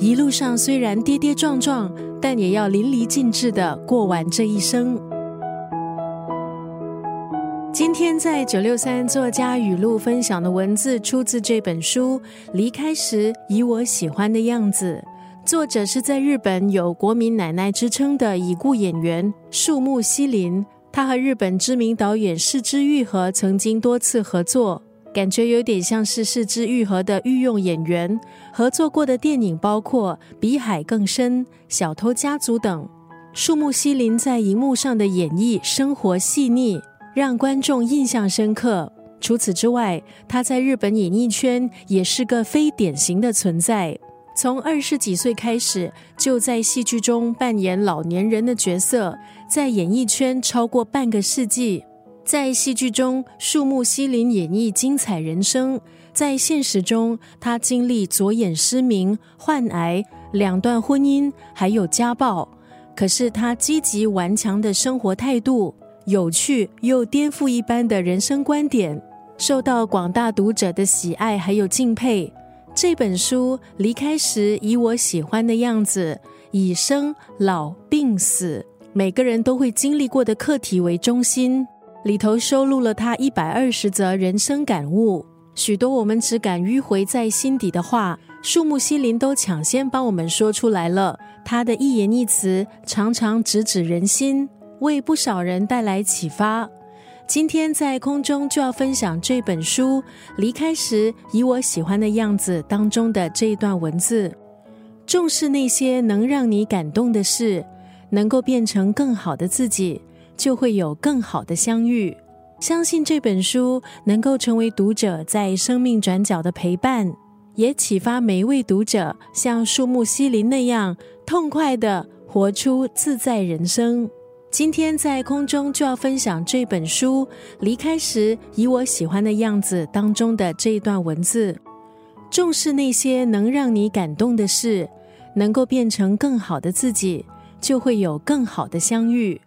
一路上虽然跌跌撞撞，但也要淋漓尽致的过完这一生。今天在九六三作家语录分享的文字，出自这本书《离开时以我喜欢的样子》，作者是在日本有国民奶奶之称的已故演员树木希林。他和日本知名导演市之愈合曾经多次合作。感觉有点像是四肢愈合的御用演员，合作过的电影包括《比海更深》《小偷家族》等。树木希林在荧幕上的演绎生活细腻，让观众印象深刻。除此之外，他在日本演艺圈也是个非典型的存在。从二十几岁开始，就在戏剧中扮演老年人的角色，在演艺圈超过半个世纪。在戏剧中，树木希林演绎精彩人生；在现实中，他经历左眼失明、患癌、两段婚姻，还有家暴。可是他积极顽强的生活态度、有趣又颠覆一般的人生观点，受到广大读者的喜爱还有敬佩。这本书离开时，以我喜欢的样子，以生老病死每个人都会经历过的课题为中心。里头收录了他一百二十则人生感悟，许多我们只敢迂回在心底的话，树木希林都抢先帮我们说出来了。他的一言一词常常直指人心，为不少人带来启发。今天在空中就要分享这本书《离开时以我喜欢的样子》当中的这一段文字：重视那些能让你感动的事，能够变成更好的自己。就会有更好的相遇。相信这本书能够成为读者在生命转角的陪伴，也启发每一位读者像树木西林那样痛快的活出自在人生。今天在空中就要分享这本书《离开时以我喜欢的样子》当中的这一段文字：重视那些能让你感动的事，能够变成更好的自己，就会有更好的相遇。